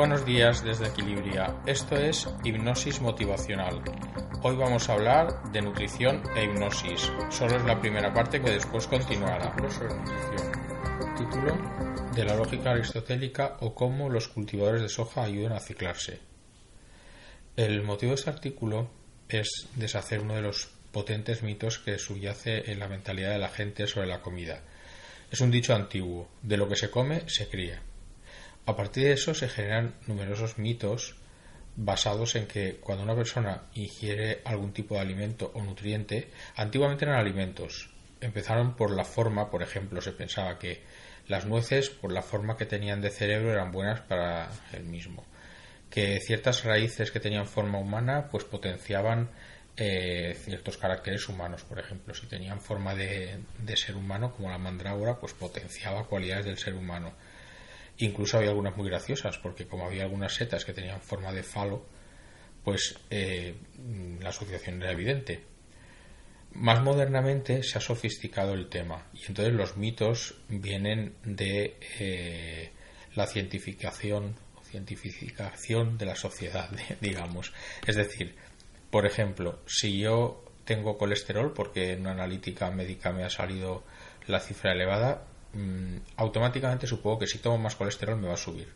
Buenos días desde Equilibria. Esto es Hipnosis Motivacional. Hoy vamos a hablar de nutrición e hipnosis. Solo es la primera parte que después continuará. Sobre nutrición. Título de la lógica aristotélica o cómo los cultivadores de soja ayudan a ciclarse. El motivo de este artículo es deshacer uno de los potentes mitos que subyace en la mentalidad de la gente sobre la comida. Es un dicho antiguo, de lo que se come se cría. A partir de eso se generan numerosos mitos basados en que cuando una persona ingiere algún tipo de alimento o nutriente, antiguamente eran alimentos. Empezaron por la forma, por ejemplo, se pensaba que las nueces, por la forma que tenían de cerebro, eran buenas para el mismo. Que ciertas raíces que tenían forma humana, pues potenciaban eh, ciertos caracteres humanos, por ejemplo. Si tenían forma de, de ser humano, como la mandrágora, pues potenciaba cualidades del ser humano Incluso había algunas muy graciosas, porque como había algunas setas que tenían forma de falo, pues eh, la asociación era evidente. Más modernamente se ha sofisticado el tema y entonces los mitos vienen de eh, la cientificación cientificación de la sociedad, digamos. Es decir, por ejemplo, si yo tengo colesterol porque en una analítica médica me ha salido la cifra elevada, Mm, automáticamente supongo que si tomo más colesterol me va a subir.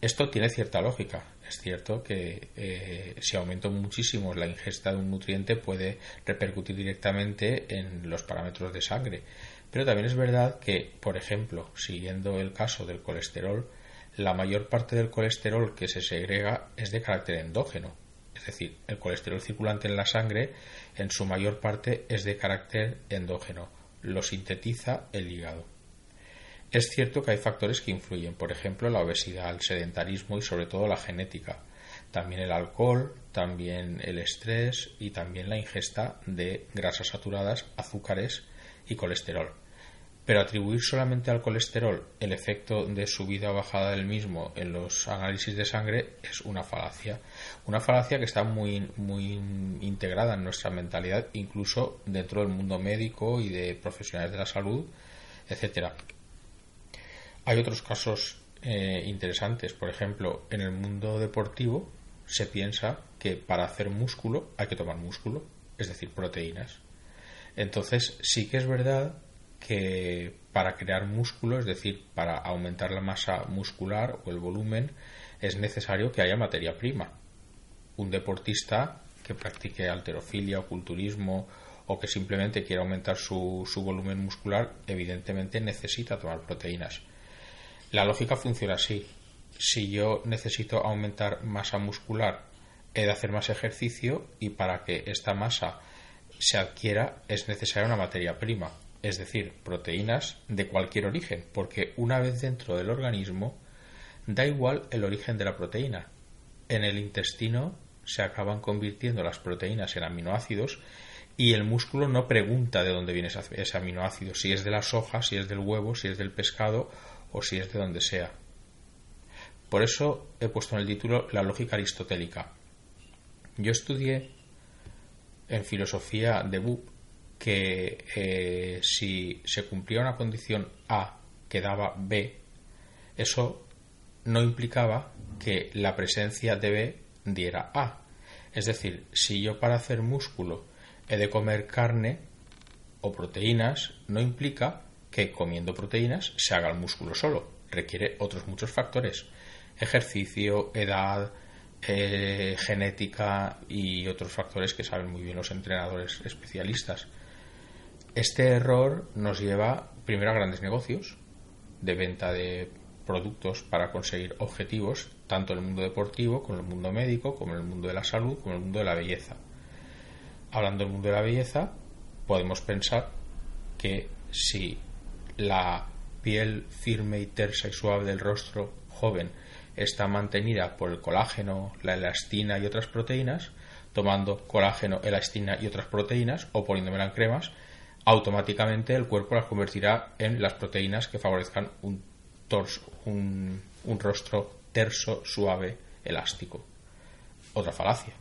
Esto tiene cierta lógica. Es cierto que eh, si aumento muchísimo la ingesta de un nutriente puede repercutir directamente en los parámetros de sangre. Pero también es verdad que, por ejemplo, siguiendo el caso del colesterol, la mayor parte del colesterol que se segrega es de carácter endógeno. Es decir, el colesterol circulante en la sangre en su mayor parte es de carácter endógeno lo sintetiza el hígado. Es cierto que hay factores que influyen, por ejemplo, la obesidad, el sedentarismo y sobre todo la genética. También el alcohol, también el estrés y también la ingesta de grasas saturadas, azúcares y colesterol. Pero atribuir solamente al colesterol el efecto de subida o bajada del mismo en los análisis de sangre es una falacia. Una falacia que está muy, muy integrada en nuestra mentalidad, incluso dentro del mundo médico y de profesionales de la salud, etcétera. Hay otros casos eh, interesantes. Por ejemplo, en el mundo deportivo se piensa que para hacer músculo hay que tomar músculo, es decir, proteínas. Entonces, sí que es verdad que para crear músculo, es decir, para aumentar la masa muscular o el volumen, es necesario que haya materia prima. Un deportista que practique alterofilia o culturismo o que simplemente quiera aumentar su, su volumen muscular, evidentemente necesita tomar proteínas. La lógica funciona así. Si yo necesito aumentar masa muscular, he de hacer más ejercicio y para que esta masa se adquiera es necesaria una materia prima es decir, proteínas de cualquier origen, porque una vez dentro del organismo da igual el origen de la proteína. En el intestino se acaban convirtiendo las proteínas en aminoácidos y el músculo no pregunta de dónde viene ese aminoácido, si es de la soja, si es del huevo, si es del pescado o si es de donde sea. Por eso he puesto en el título la lógica aristotélica. Yo estudié en filosofía de Buch que eh, si se cumplía una condición A que daba B, eso no implicaba que la presencia de B diera A. Es decir, si yo para hacer músculo he de comer carne o proteínas, no implica que comiendo proteínas se haga el músculo solo. Requiere otros muchos factores. Ejercicio, edad, eh, genética y otros factores que saben muy bien los entrenadores especialistas. Este error nos lleva primero a grandes negocios de venta de productos para conseguir objetivos, tanto en el mundo deportivo, como en el mundo médico, como en el mundo de la salud, como en el mundo de la belleza. Hablando del mundo de la belleza, podemos pensar que si la piel firme y tersa y suave del rostro joven está mantenida por el colágeno, la elastina y otras proteínas, tomando colágeno, elastina y otras proteínas o poniéndomela en cremas, automáticamente el cuerpo las convertirá en las proteínas que favorezcan un, torso, un, rostro terso, suave, elástico. Otra falacia.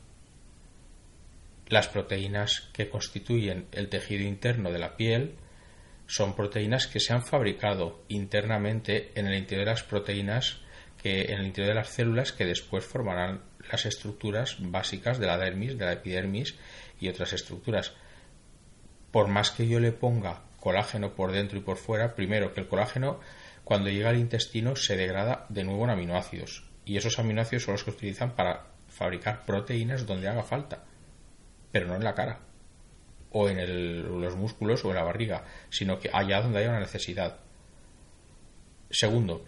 Las proteínas que constituyen el tejido interno de la piel son proteínas que se han fabricado internamente en el interior de las proteínas que en el interior de las células que después formarán las estructuras básicas de la dermis, de la epidermis y otras estructuras. Por más que yo le ponga colágeno por dentro y por fuera, primero que el colágeno cuando llega al intestino se degrada de nuevo en aminoácidos y esos aminoácidos son los que utilizan para fabricar proteínas donde haga falta, pero no en la cara o en los músculos o en la barriga, sino que allá donde haya una necesidad. Segundo,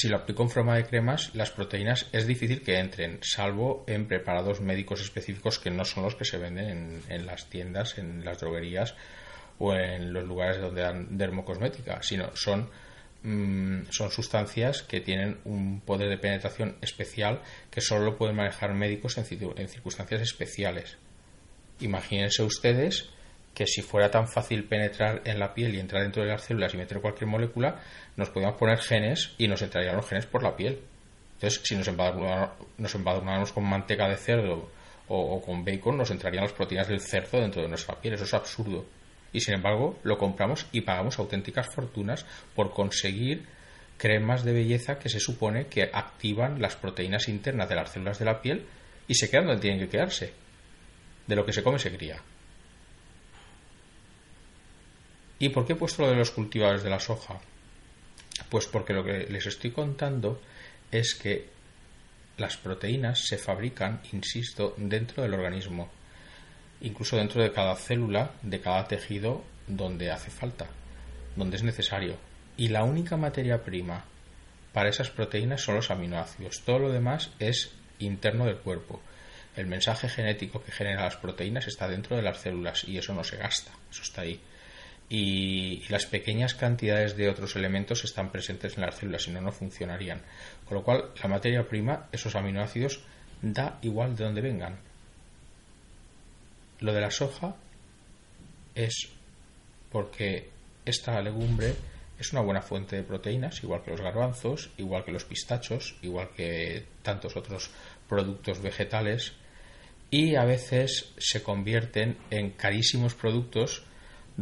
si lo aplico en forma de cremas, las proteínas es difícil que entren, salvo en preparados médicos específicos que no son los que se venden en, las tiendas, en las droguerías o en los lugares donde dan dermocosmética, sino son, mm, son sustancias que tienen un poder de penetración especial que solo lo pueden manejar médicos en circunstancias especiales. Imagínense ustedes que si fuera tan fácil penetrar en la piel y entrar dentro de las células y meter cualquier molécula, nos podíamos poner genes y nos entrarían los genes por la piel. Entonces, si nos embadurnáramos con manteca de cerdo o, con bacon, nos entrarían las proteínas del cerdo dentro de nuestra piel. Eso es absurdo. Y sin embargo, lo compramos y pagamos auténticas fortunas por conseguir cremas de belleza que se supone que activan las proteínas internas de las células de la piel y se quedan donde tienen que quedarse. De lo que se come se cría. ¿Y por qué he puesto lo de los cultivadores de la soja? Pues porque lo que les estoy contando es que las proteínas se fabrican, insisto, dentro del organismo, incluso dentro de cada célula, de cada tejido donde hace falta, donde es necesario. Y la única materia prima para esas proteínas son los aminoácidos. Todo lo demás es interno del cuerpo. El mensaje genético que genera las proteínas está dentro de las células y eso no se gasta, eso está ahí y, las pequeñas cantidades de otros elementos están presentes en las células, si no, no funcionarían. Con lo cual, la materia prima, esos aminoácidos, da igual de dónde vengan. Lo de la soja es porque esta legumbre es una buena fuente de proteínas, igual que los garbanzos, igual que los pistachos, igual que tantos otros productos vegetales, y a veces se convierten en carísimos productos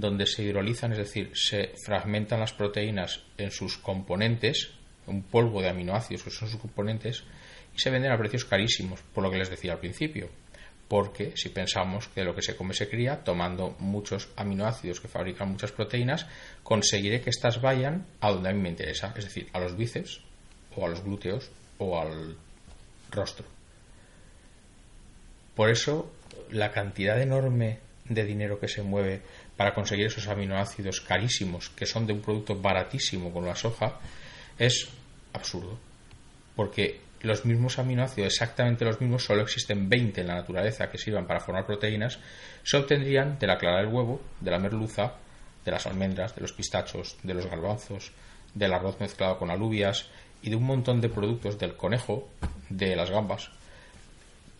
donde se hidrolizan, es decir, se fragmentan las proteínas en sus componentes, un polvo de aminoácidos que son sus componentes, y se venden a precios carísimos, por lo que les decía al principio. Porque si pensamos que lo que se come se cría, tomando muchos aminoácidos que fabrican muchas proteínas, conseguiré que éstas vayan a donde a mí me interesa, es decir, a los bíceps, o a los glúteos, o al rostro. Por eso, la cantidad enorme de dinero que se mueve para conseguir esos aminoácidos carísimos que son de un producto baratísimo con la soja es absurdo. Porque los mismos aminoácidos, exactamente los mismos, solo existen 20 en la naturaleza que sirvan para formar proteínas, se obtendrían de la clara del huevo, de la merluza, de las almendras, de los pistachos, de los garbanzos, del arroz mezclado con alubias y de un montón de productos del conejo, de las gambas.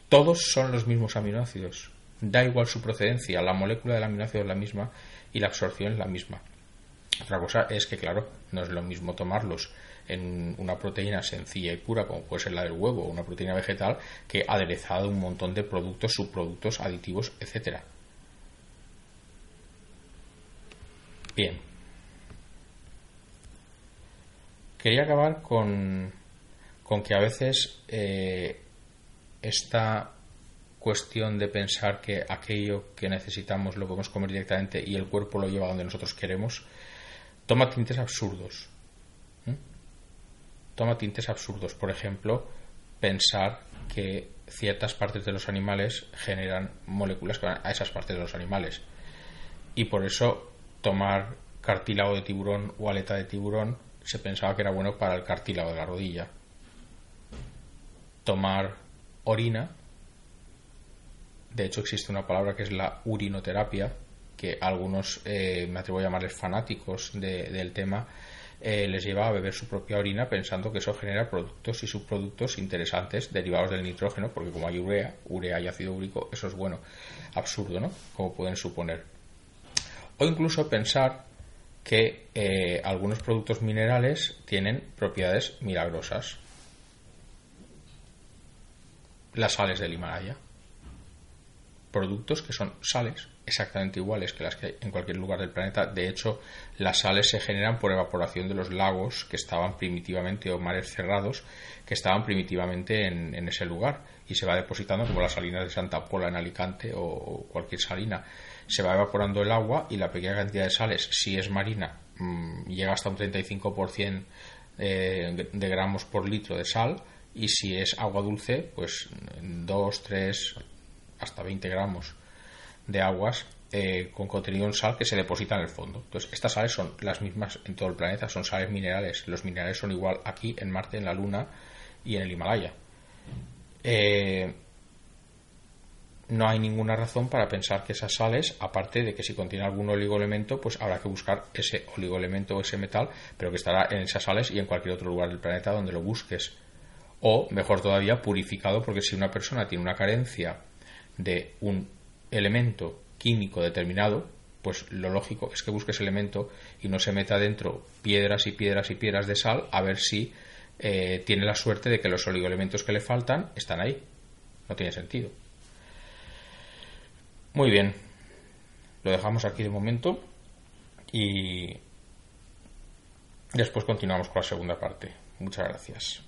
Todos son los mismos aminoácidos. Da igual su procedencia, la molécula del aminoácido es la misma y la absorción es la misma. Otra cosa es que, claro, no es lo mismo tomarlos en una proteína sencilla y pura, como puede ser la del huevo o una proteína vegetal, que aderezado un montón de productos, subproductos, aditivos, etcétera. Bien. Quería acabar con, con que a veces eh, esta cuestión de pensar que aquello que necesitamos lo podemos comer directamente y el cuerpo lo lleva donde nosotros queremos, toma tintes absurdos. Toma tintes absurdos. Por ejemplo, pensar que ciertas partes de los animales generan moléculas que van a esas partes de los animales. Y por eso tomar cartílago de tiburón o aleta de tiburón se pensaba que era bueno para el cartílago de la rodilla. Tomar orina de hecho, existe una palabra que es la urinoterapia, que algunos, eh, me atrevo a llamarles fanáticos del tema, eh, les lleva a beber su propia orina pensando que eso genera productos y subproductos interesantes derivados del nitrógeno, porque como hay urea, urea y ácido úrico, eso es bueno. Absurdo, ¿no? Como pueden suponer. O incluso pensar que eh, algunos productos minerales tienen propiedades milagrosas. Las sales del Himalaya productos que son sales exactamente iguales que las que hay en cualquier lugar del planeta. De hecho, las sales se generan por evaporación de los lagos que estaban primitivamente o mares cerrados que estaban primitivamente en, ese lugar y se va depositando como las salinas de Santa Pola en Alicante o, cualquier salina. Se va evaporando el agua y la pequeña cantidad de sales, si es marina, mm, llega hasta un 35% eh, de gramos por litro de sal y si es agua dulce, pues 2, 3, hasta 20 gramos de aguas eh, con contenido en sal que se deposita en el fondo. Entonces, estas sales son las mismas en todo el planeta, son sales minerales. Los minerales son igual aquí, en Marte, en la Luna y en el Himalaya. Eh, no hay ninguna razón para pensar que esas sales, aparte de que si contiene algún oligoelemento, pues habrá que buscar ese oligoelemento o ese metal, pero que estará en esas sales y en cualquier otro lugar del planeta donde lo busques. O, mejor todavía, purificado, porque si una persona tiene una carencia de un elemento químico determinado, pues lo lógico es que busque ese elemento y no se meta dentro piedras y piedras y piedras de sal a ver si eh, tiene la suerte de que los oligoelementos que le faltan están ahí. No tiene sentido. Muy bien, lo dejamos aquí de momento y después continuamos con la segunda parte. Muchas gracias.